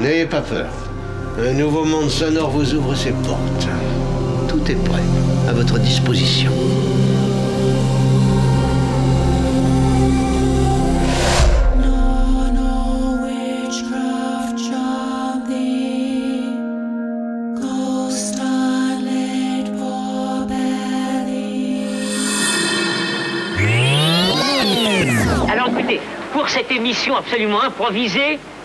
N'ayez pas peur. Un nouveau monde sonore vous ouvre ses portes. Tout est prêt, à votre disposition. Alors écoutez, pour cette émission absolument improvisée,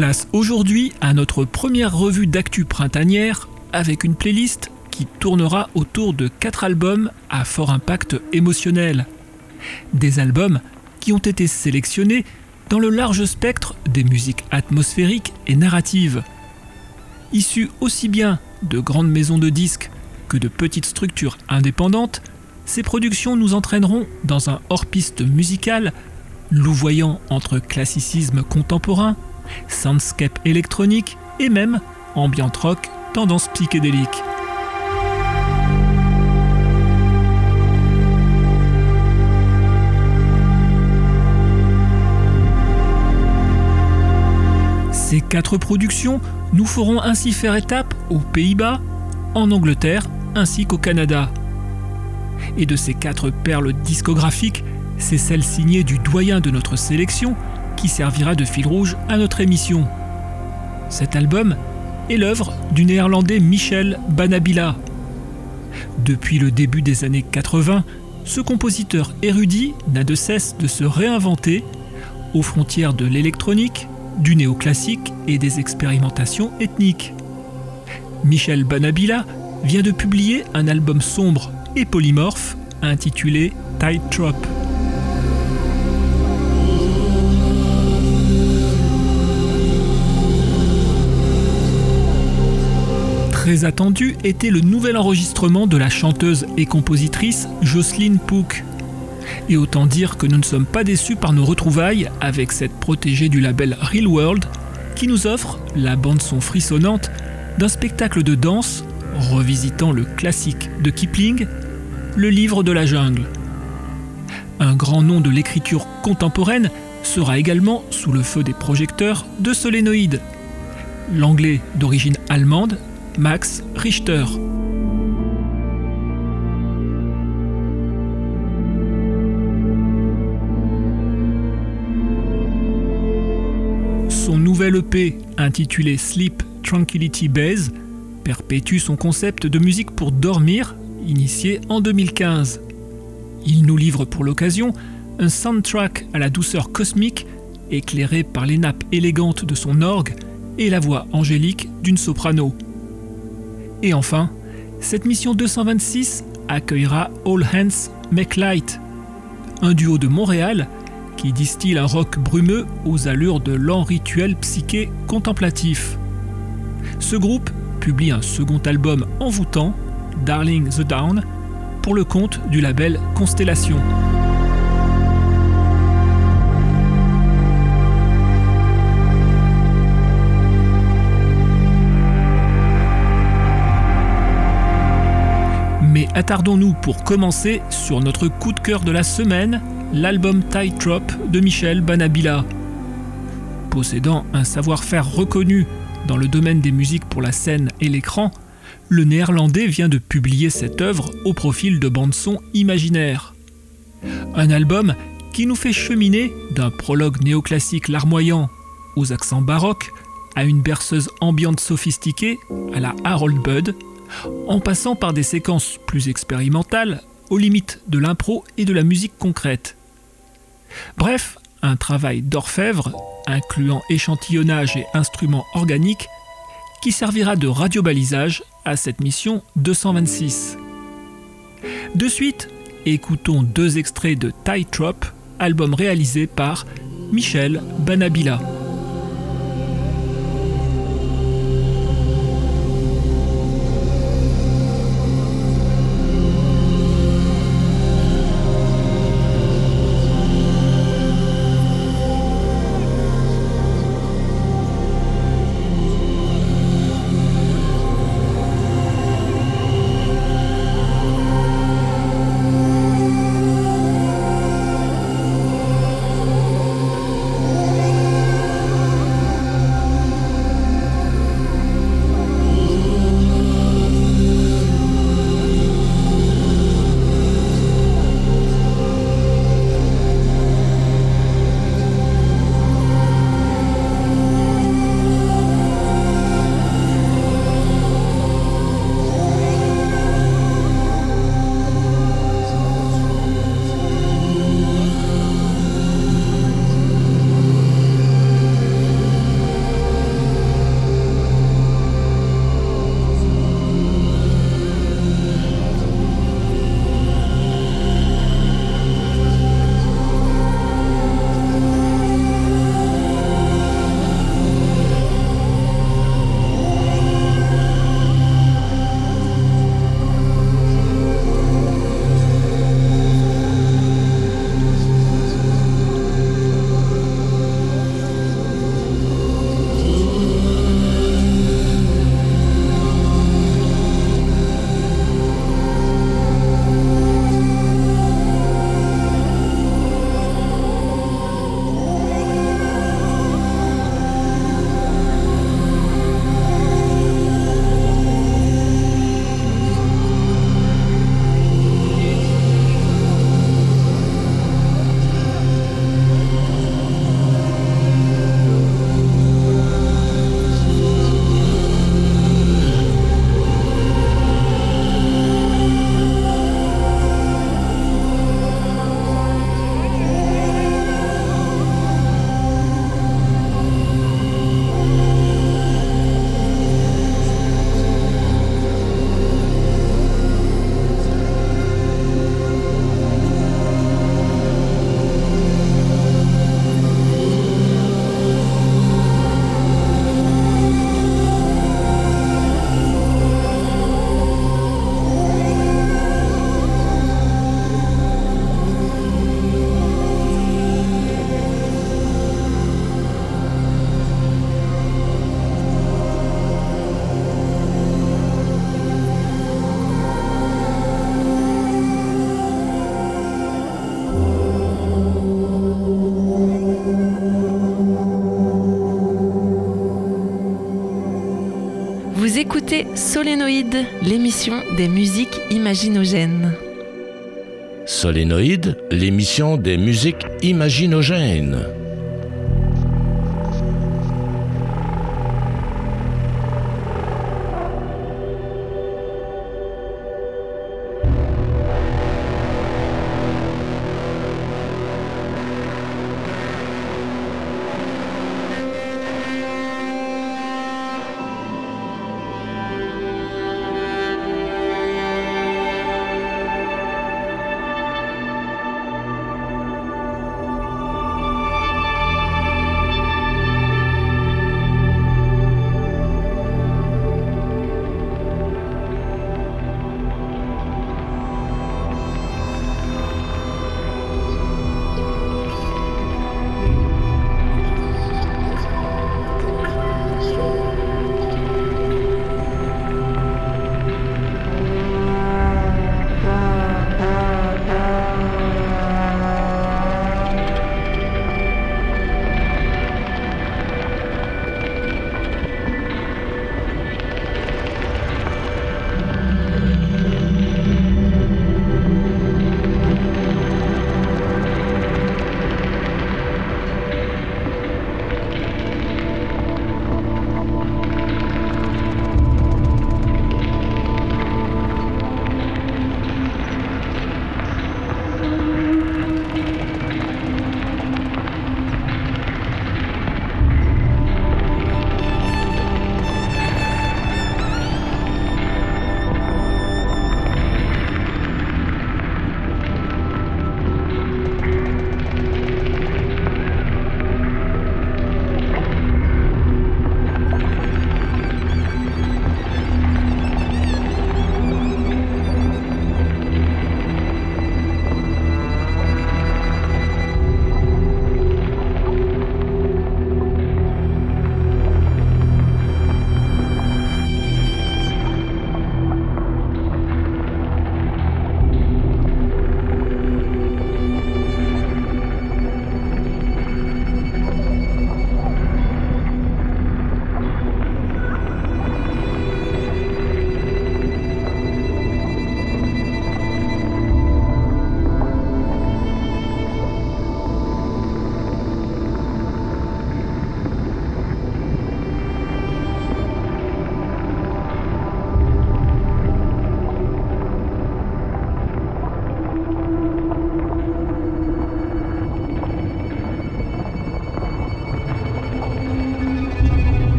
Place aujourd'hui à notre première revue d'actu printanière avec une playlist qui tournera autour de quatre albums à fort impact émotionnel. Des albums qui ont été sélectionnés dans le large spectre des musiques atmosphériques et narratives. Issus aussi bien de grandes maisons de disques que de petites structures indépendantes, ces productions nous entraîneront dans un hors-piste musical louvoyant entre classicisme contemporain, soundscape électronique et même ambient rock tendance psychédélique. Ces quatre productions nous feront ainsi faire étape aux Pays-Bas, en Angleterre ainsi qu'au Canada. Et de ces quatre perles discographiques, c'est celle signée du doyen de notre sélection qui servira de fil rouge à notre émission. Cet album est l'œuvre du néerlandais Michel Banabila. Depuis le début des années 80, ce compositeur érudit n'a de cesse de se réinventer aux frontières de l'électronique, du néoclassique et des expérimentations ethniques. Michel Banabila vient de publier un album sombre et polymorphe intitulé Tide Trop. Très attendu était le nouvel enregistrement de la chanteuse et compositrice Jocelyne Pook. Et autant dire que nous ne sommes pas déçus par nos retrouvailles avec cette protégée du label Real World qui nous offre la bande-son frissonnante d'un spectacle de danse revisitant le classique de Kipling, Le livre de la jungle. Un grand nom de l'écriture contemporaine sera également sous le feu des projecteurs de Solénoïde. L'anglais d'origine allemande, Max Richter. Son nouvel EP, intitulé Sleep Tranquility Base, perpétue son concept de musique pour dormir, initié en 2015. Il nous livre pour l'occasion un soundtrack à la douceur cosmique, éclairé par les nappes élégantes de son orgue et la voix angélique d'une soprano. Et enfin, cette mission 226 accueillera All Hands Make Light, un duo de Montréal qui distille un rock brumeux aux allures de lents rituels psyché contemplatifs. Ce groupe publie un second album envoûtant, Darling the Down, pour le compte du label Constellation. Attardons-nous pour commencer sur notre coup de cœur de la semaine, l'album Tide Trop de Michel Banabila. Possédant un savoir-faire reconnu dans le domaine des musiques pour la scène et l'écran, le néerlandais vient de publier cette œuvre au profil de bande-son imaginaire. Un album qui nous fait cheminer d'un prologue néoclassique larmoyant aux accents baroques à une berceuse ambiante sophistiquée à la Harold Budd, en passant par des séquences plus expérimentales aux limites de l'impro et de la musique concrète. Bref, un travail d'orfèvre incluant échantillonnage et instruments organiques, qui servira de radiobalisage à cette mission 226. De suite, écoutons deux extraits de Trop, album réalisé par Michel Banabila. Écoutez Solénoïde, l'émission des musiques imaginogènes. Solénoïde, l'émission des musiques imaginogènes.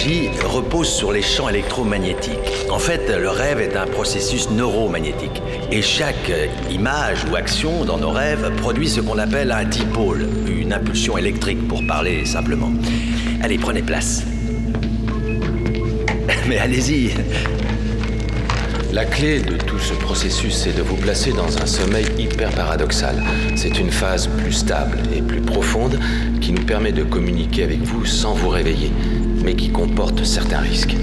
Repose sur les champs électromagnétiques. En fait, le rêve est un processus neuromagnétique. Et chaque image ou action dans nos rêves produit ce qu'on appelle un dipôle, une impulsion électrique pour parler simplement. Allez, prenez place. Mais allez-y. La clé de tout ce processus, c'est de vous placer dans un sommeil hyper paradoxal. C'est une phase plus stable et plus profonde qui nous permet de communiquer avec vous sans vous réveiller, mais qui comporte certains risques.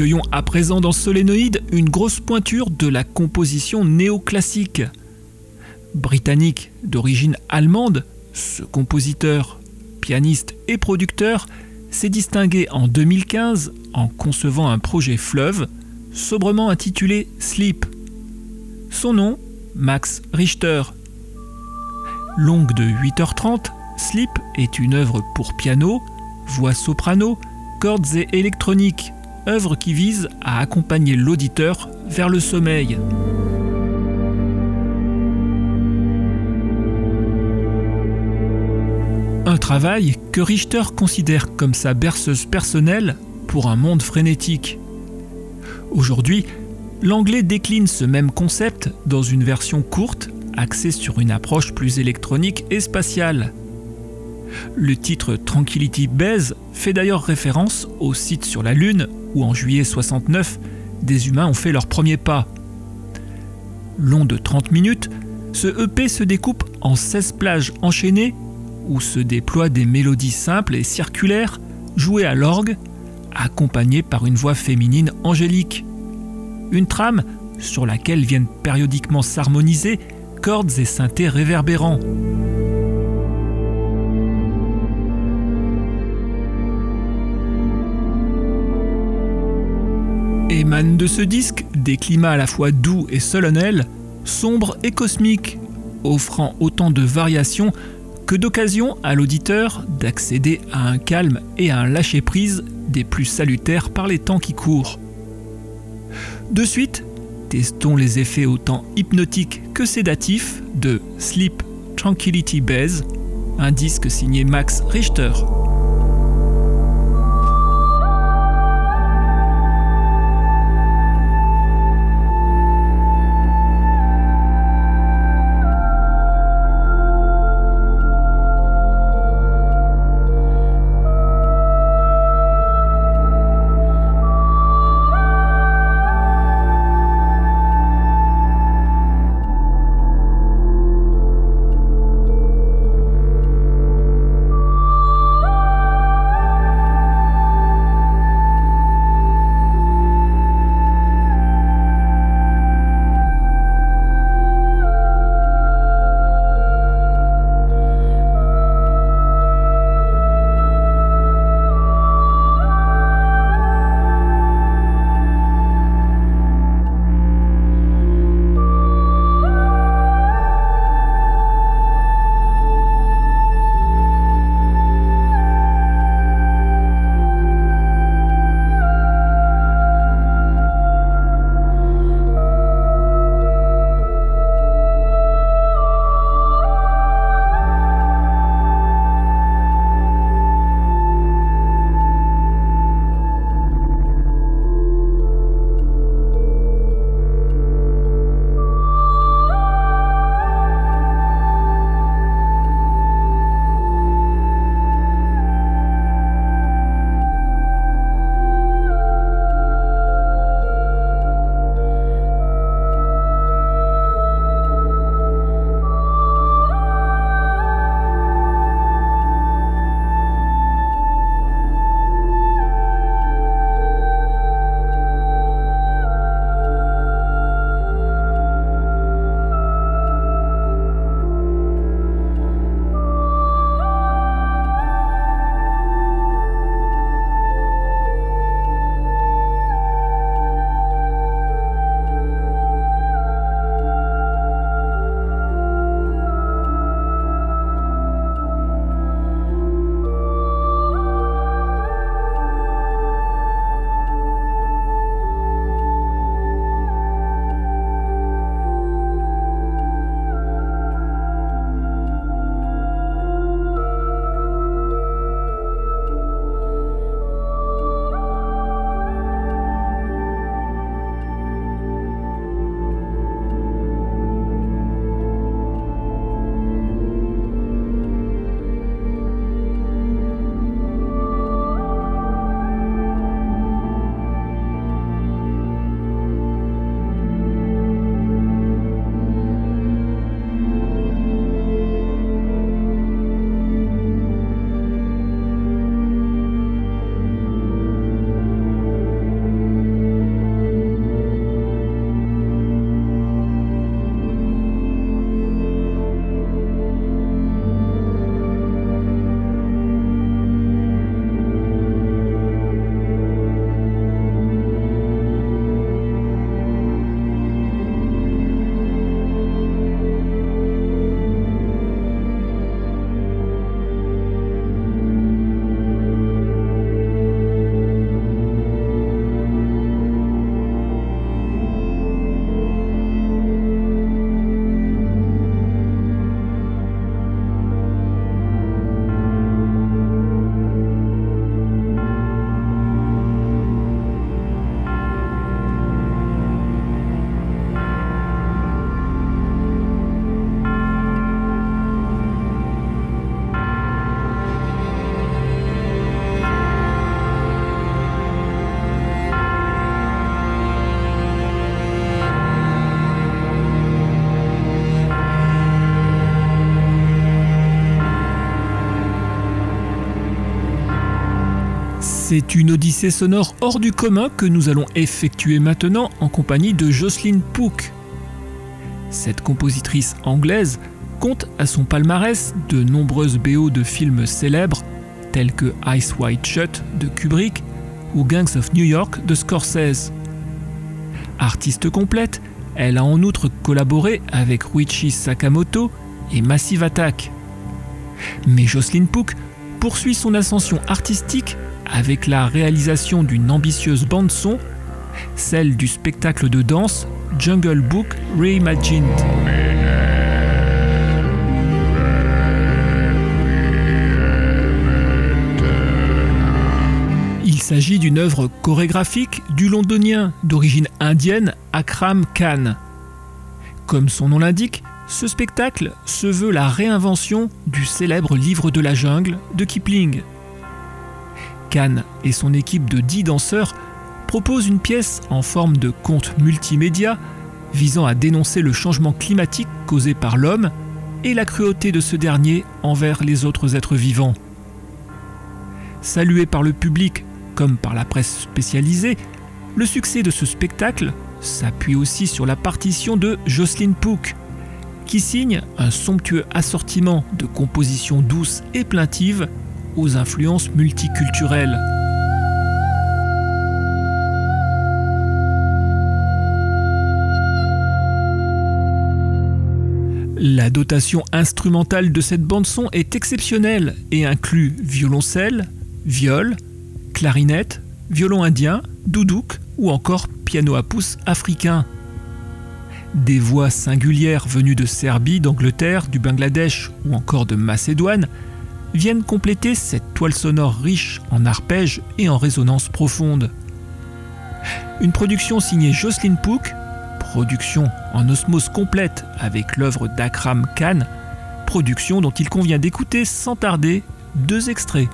Accueillons à présent dans Solénoïde une grosse pointure de la composition néoclassique. Britannique d'origine allemande, ce compositeur, pianiste et producteur s'est distingué en 2015 en concevant un projet fleuve sobrement intitulé Sleep. Son nom, Max Richter. Longue de 8h30, Sleep est une œuvre pour piano, voix soprano, cordes et électronique œuvre qui vise à accompagner l'auditeur vers le sommeil. Un travail que Richter considère comme sa berceuse personnelle pour un monde frénétique. Aujourd'hui, l'anglais décline ce même concept dans une version courte axée sur une approche plus électronique et spatiale. Le titre Tranquility Base fait d'ailleurs référence au site sur la Lune où en juillet 69, des humains ont fait leur premier pas. Long de 30 minutes, ce EP se découpe en 16 plages enchaînées où se déploient des mélodies simples et circulaires jouées à l'orgue, accompagnées par une voix féminine angélique. Une trame sur laquelle viennent périodiquement s'harmoniser cordes et synthés réverbérants. Émanent de ce disque des climats à la fois doux et solennels, sombres et cosmiques, offrant autant de variations que d'occasions à l'auditeur d'accéder à un calme et à un lâcher-prise des plus salutaires par les temps qui courent. De suite, testons les effets autant hypnotiques que sédatifs de Sleep Tranquility Base, un disque signé Max Richter. C'est une odyssée sonore hors du commun que nous allons effectuer maintenant en compagnie de Jocelyn Pook. Cette compositrice anglaise compte à son palmarès de nombreuses BO de films célèbres tels que Ice White Shut de Kubrick ou Gangs of New York de Scorsese. Artiste complète, elle a en outre collaboré avec Ruichi Sakamoto et Massive Attack. Mais Jocelyn Pook poursuit son ascension artistique avec la réalisation d'une ambitieuse bande-son, celle du spectacle de danse Jungle Book Reimagined. Il s'agit d'une œuvre chorégraphique du londonien d'origine indienne Akram Khan. Comme son nom l'indique, ce spectacle se veut la réinvention du célèbre livre de la jungle de Kipling. Khan et son équipe de 10 danseurs proposent une pièce en forme de conte multimédia visant à dénoncer le changement climatique causé par l'homme et la cruauté de ce dernier envers les autres êtres vivants. Salué par le public comme par la presse spécialisée, le succès de ce spectacle s'appuie aussi sur la partition de Jocelyn Pook, qui signe un somptueux assortiment de compositions douces et plaintives influences multiculturelles. La dotation instrumentale de cette bande-son est exceptionnelle et inclut violoncelle, viol, clarinette, violon indien, doudouk ou encore piano à pouce africain. Des voix singulières venues de Serbie, d'Angleterre, du Bangladesh ou encore de Macédoine viennent compléter cette toile sonore riche en arpèges et en résonances profondes. Une production signée Jocelyn Pook, production en osmose complète avec l'œuvre d'Akram Khan, production dont il convient d'écouter sans tarder deux extraits.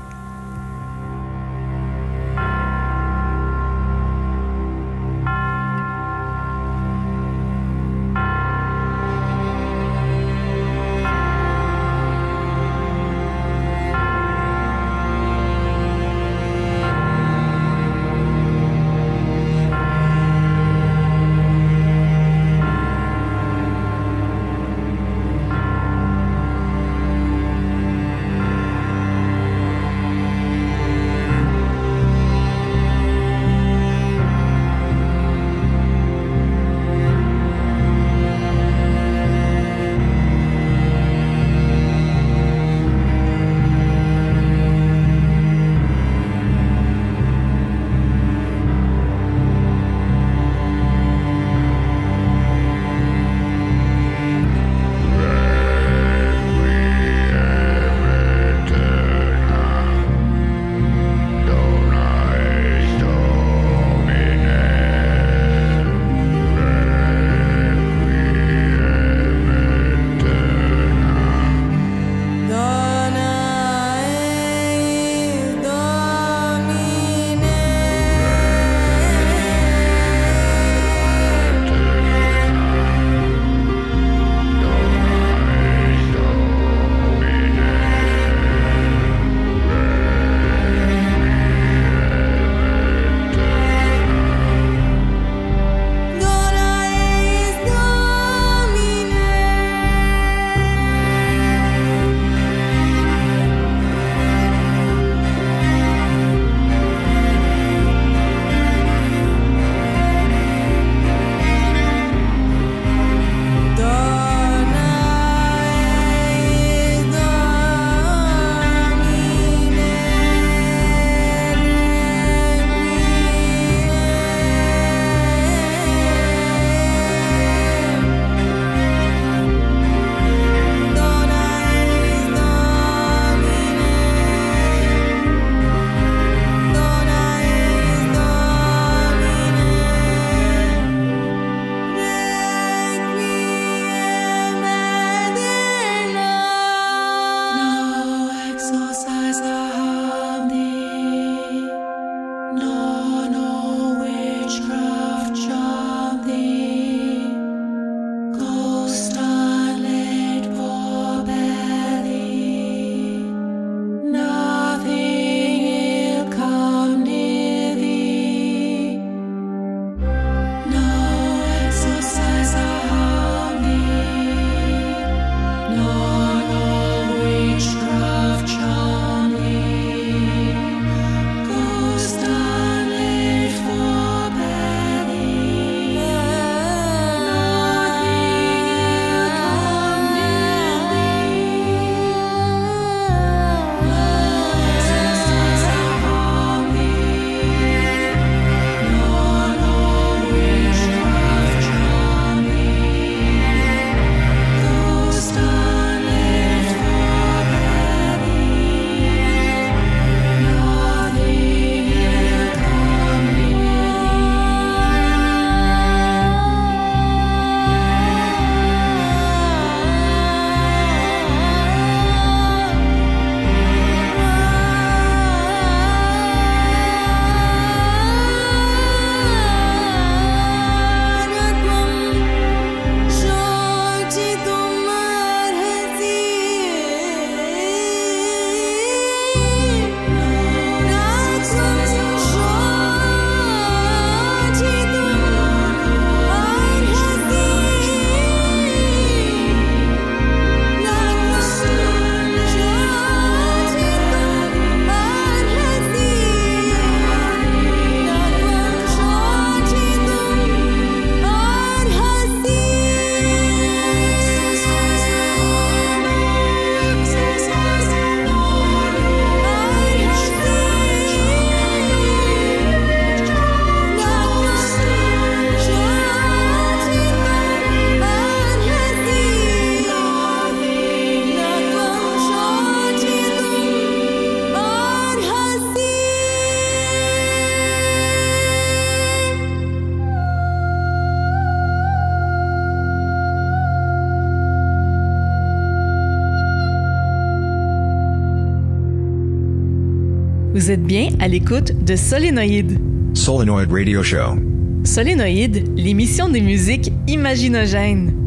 Vous êtes bien à l'écoute de Solénoïde. Solenoid Radio Show. Solénoïde, l'émission des musiques imaginogènes.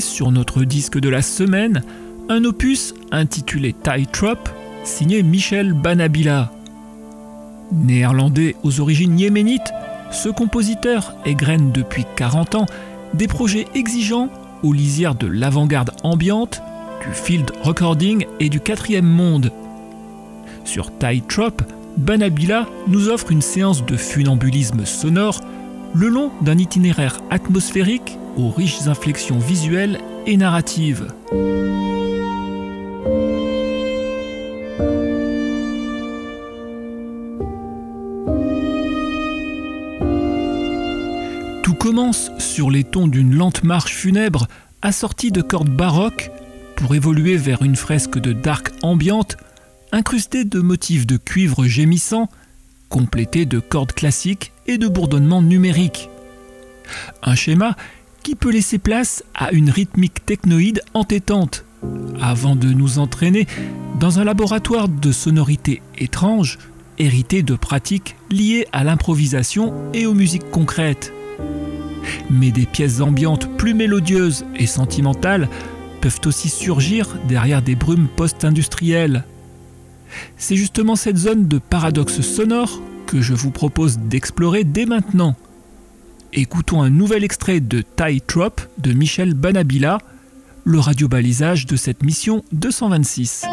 Sur notre disque de la semaine, un opus intitulé Tie Trop, signé Michel Banabila. Néerlandais aux origines yéménites, ce compositeur égrène depuis 40 ans des projets exigeants aux lisières de l'avant-garde ambiante, du field recording et du quatrième monde. Sur Tie Trop, Banabila nous offre une séance de funambulisme sonore le long d'un itinéraire atmosphérique aux riches inflexions visuelles et narratives. Tout commence sur les tons d'une lente marche funèbre assortie de cordes baroques pour évoluer vers une fresque de dark ambiante incrustée de motifs de cuivre gémissant, complétée de cordes classiques et de bourdonnements numériques. Un schéma qui peut laisser place à une rythmique technoïde entêtante, avant de nous entraîner dans un laboratoire de sonorités étranges, hérité de pratiques liées à l'improvisation et aux musiques concrètes. Mais des pièces ambiantes plus mélodieuses et sentimentales peuvent aussi surgir derrière des brumes post-industrielles. C'est justement cette zone de paradoxe sonore que je vous propose d'explorer dès maintenant. Écoutons un nouvel extrait de Tie Trop de Michel Banabila, le radiobalisage de cette mission 226.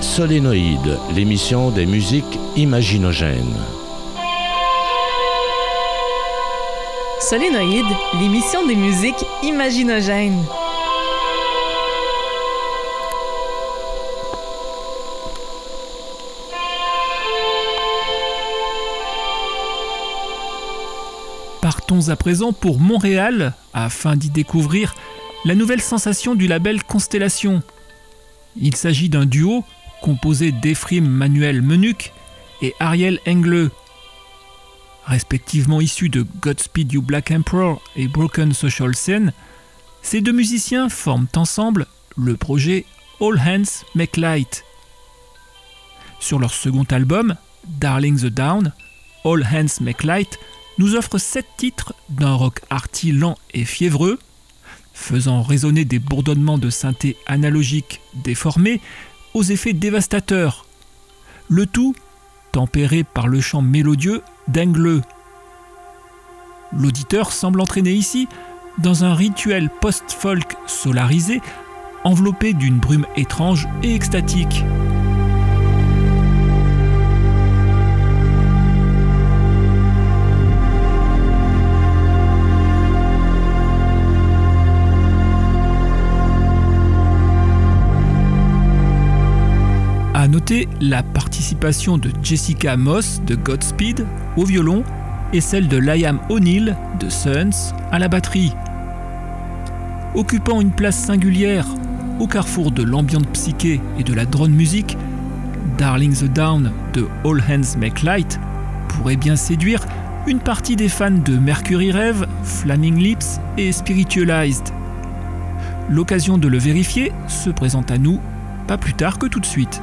Solénoïde, l'émission des musiques imaginogènes. Solénoïde, l'émission des musiques imaginogènes. Partons à présent pour Montréal afin d'y découvrir la nouvelle sensation du label Constellation. Il s'agit d'un duo composé d'Ephraim Manuel Menuc et Ariel Engle. Respectivement issus de Godspeed You Black Emperor et Broken Social Scene, ces deux musiciens forment ensemble le projet All Hands Make Light. Sur leur second album, Darling the Down, All Hands Make Light nous offre sept titres d'un rock arty lent et fiévreux, faisant résonner des bourdonnements de synthé analogiques déformés aux effets dévastateurs. Le tout tempéré par le chant mélodieux d'Engle. L'auditeur semble entraîné ici dans un rituel post-folk solarisé, enveloppé d'une brume étrange et extatique. La participation de Jessica Moss de Godspeed au violon et celle de Liam O'Neill de Suns à la batterie. Occupant une place singulière au carrefour de l'ambiante psyché et de la drone music, Darling the Down de All Hands Make Light pourrait bien séduire une partie des fans de Mercury Rêve, Flaming Lips et Spiritualized. L'occasion de le vérifier se présente à nous pas plus tard que tout de suite.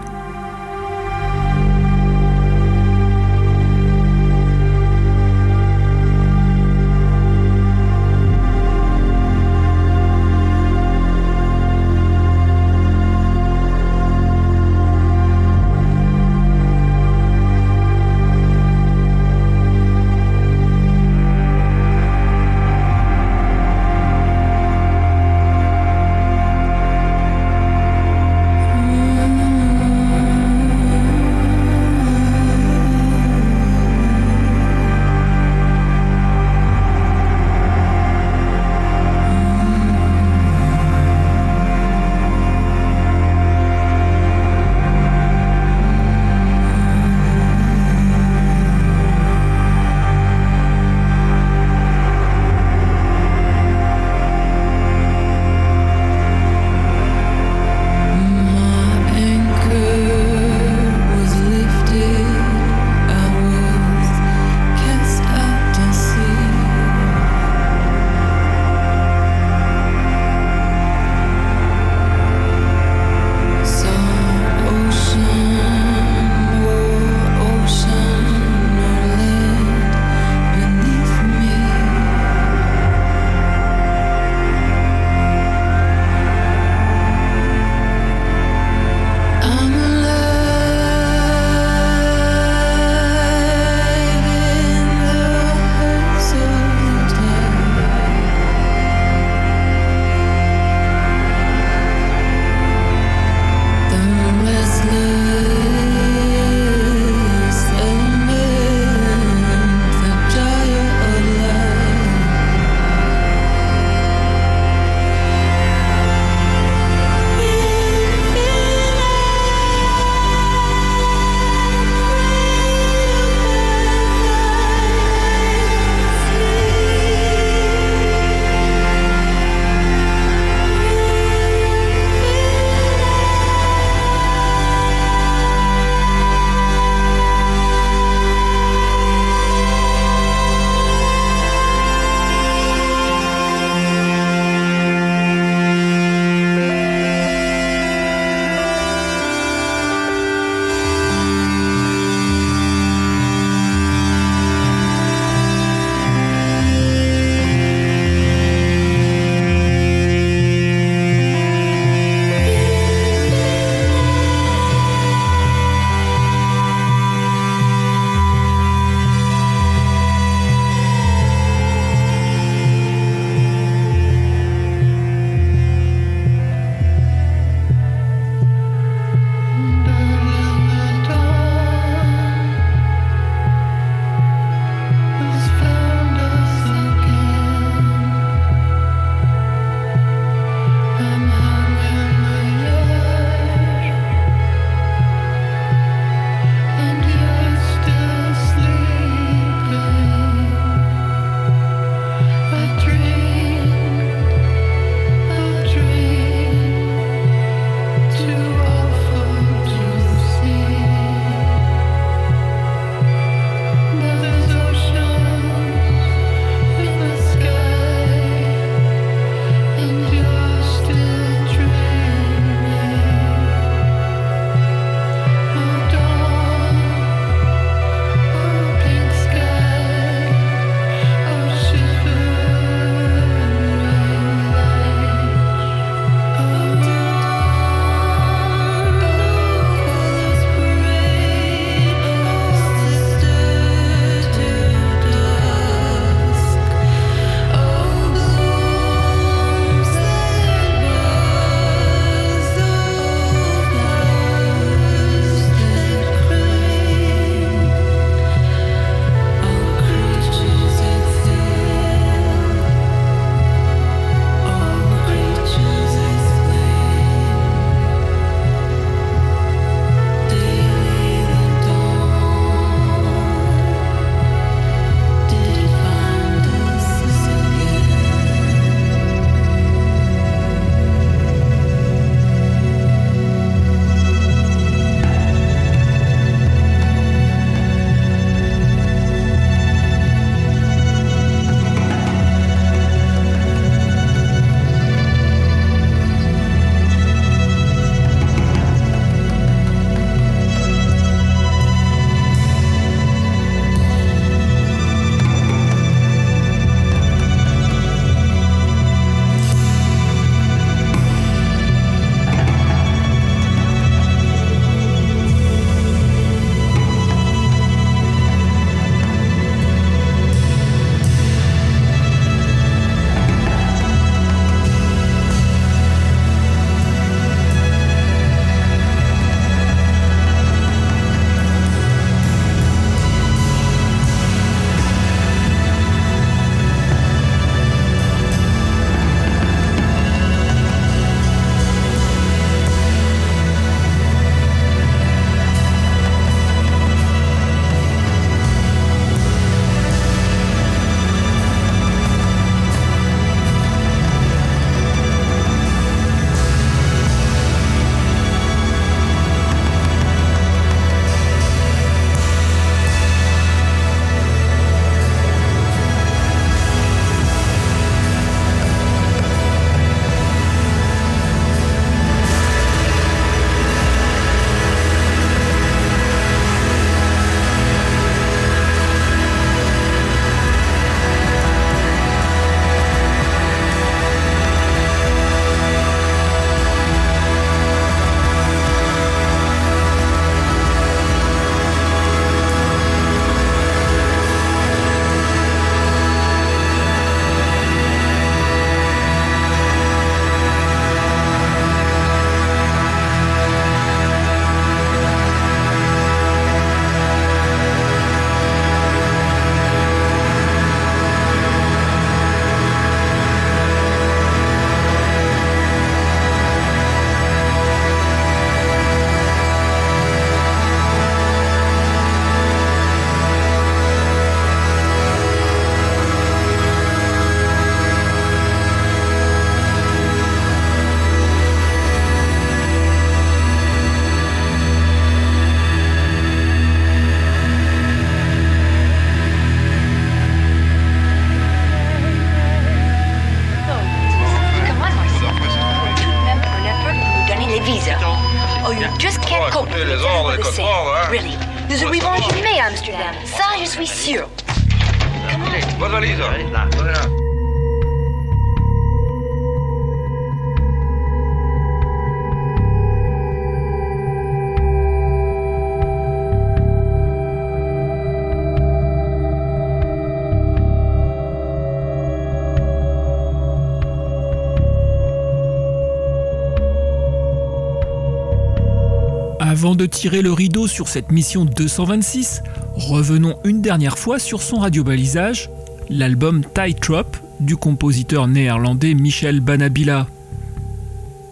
Tirer le rideau sur cette mission 226, revenons une dernière fois sur son radiobalisage, l'album Tightrope du compositeur néerlandais Michel Banabila.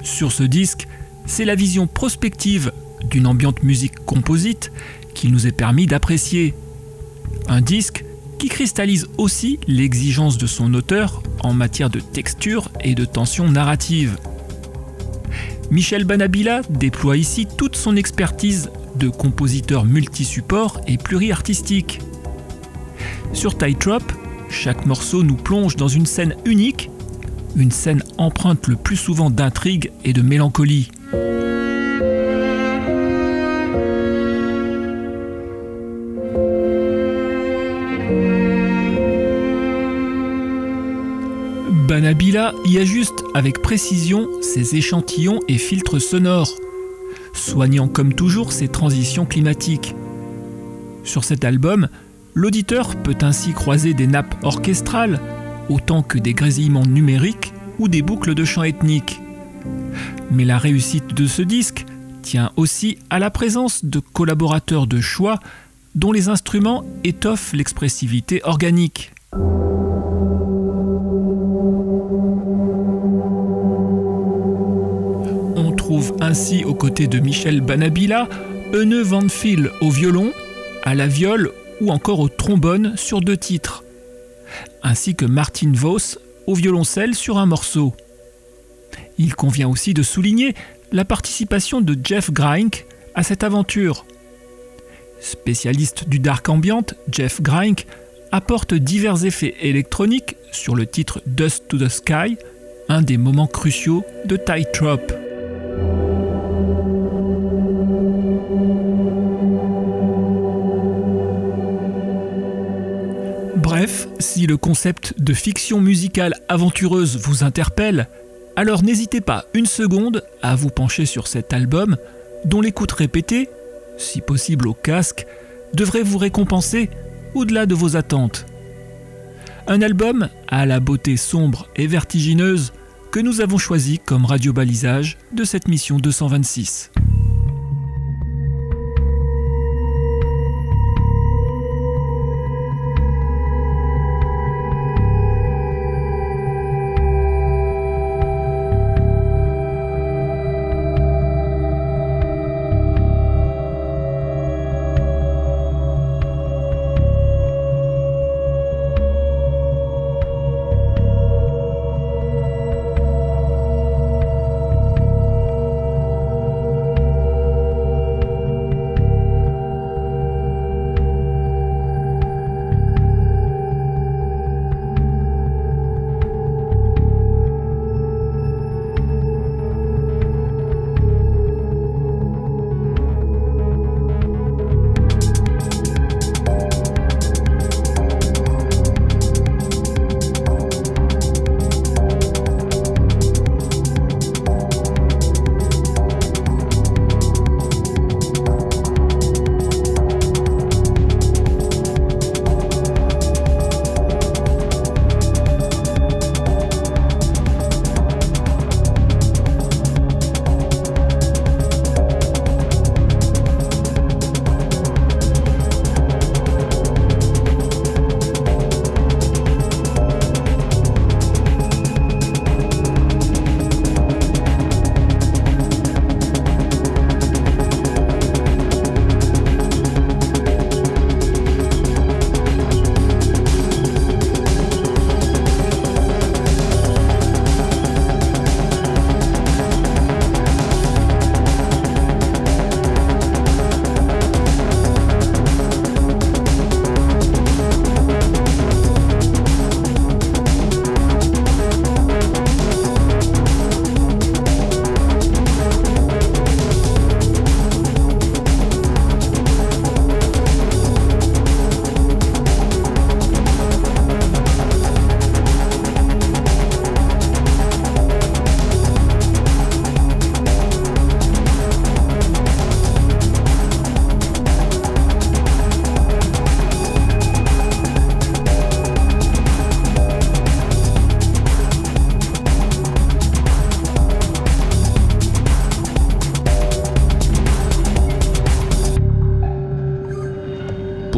Sur ce disque, c'est la vision prospective d'une ambiante musique composite qu'il nous est permis d'apprécier. Un disque qui cristallise aussi l'exigence de son auteur en matière de texture et de tension narrative. Michel Banabila déploie ici toute son expertise de compositeur multi-support et pluriartistique. Sur Tightrope, chaque morceau nous plonge dans une scène unique, une scène empreinte le plus souvent d'intrigue et de mélancolie. Ajuste avec précision ses échantillons et filtres sonores, soignant comme toujours ses transitions climatiques. Sur cet album, l'auditeur peut ainsi croiser des nappes orchestrales, autant que des grésillements numériques ou des boucles de chants ethniques. Mais la réussite de ce disque tient aussi à la présence de collaborateurs de choix dont les instruments étoffent l'expressivité organique. Ainsi aux côtés de Michel Banabila, Eune Van Phil au violon, à la viole ou encore au trombone sur deux titres, ainsi que Martin Vos au violoncelle sur un morceau. Il convient aussi de souligner la participation de Jeff Grink à cette aventure. Spécialiste du dark ambient, Jeff Grink apporte divers effets électroniques sur le titre Dust to the Sky, un des moments cruciaux de Tightrope. Bref, si le concept de fiction musicale aventureuse vous interpelle, alors n'hésitez pas une seconde à vous pencher sur cet album dont l'écoute répétée, si possible au casque, devrait vous récompenser au-delà de vos attentes. Un album à la beauté sombre et vertigineuse que nous avons choisi comme radio-balisage de cette mission 226.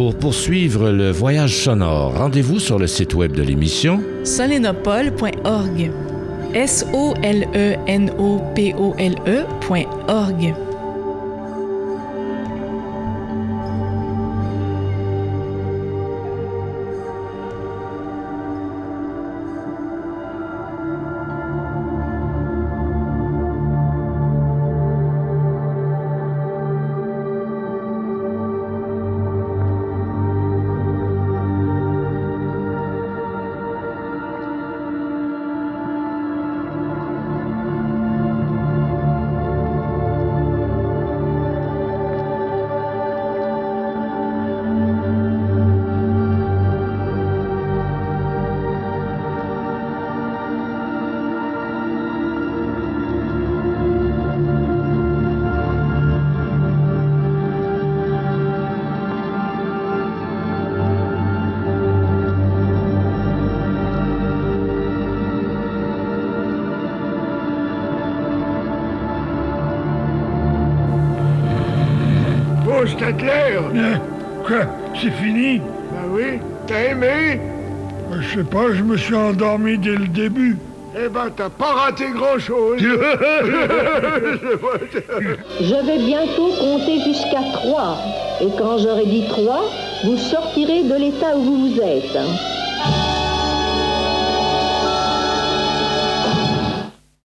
Pour poursuivre le voyage sonore, rendez-vous sur le site web de l'émission. S-O-L-E-N-O-P-O-L-E.org. pas, je me suis endormi dès le début. Eh ben, t'as pas raté grand-chose. Je vais bientôt compter jusqu'à trois. Et quand j'aurai dit trois, vous sortirez de l'état où vous vous êtes.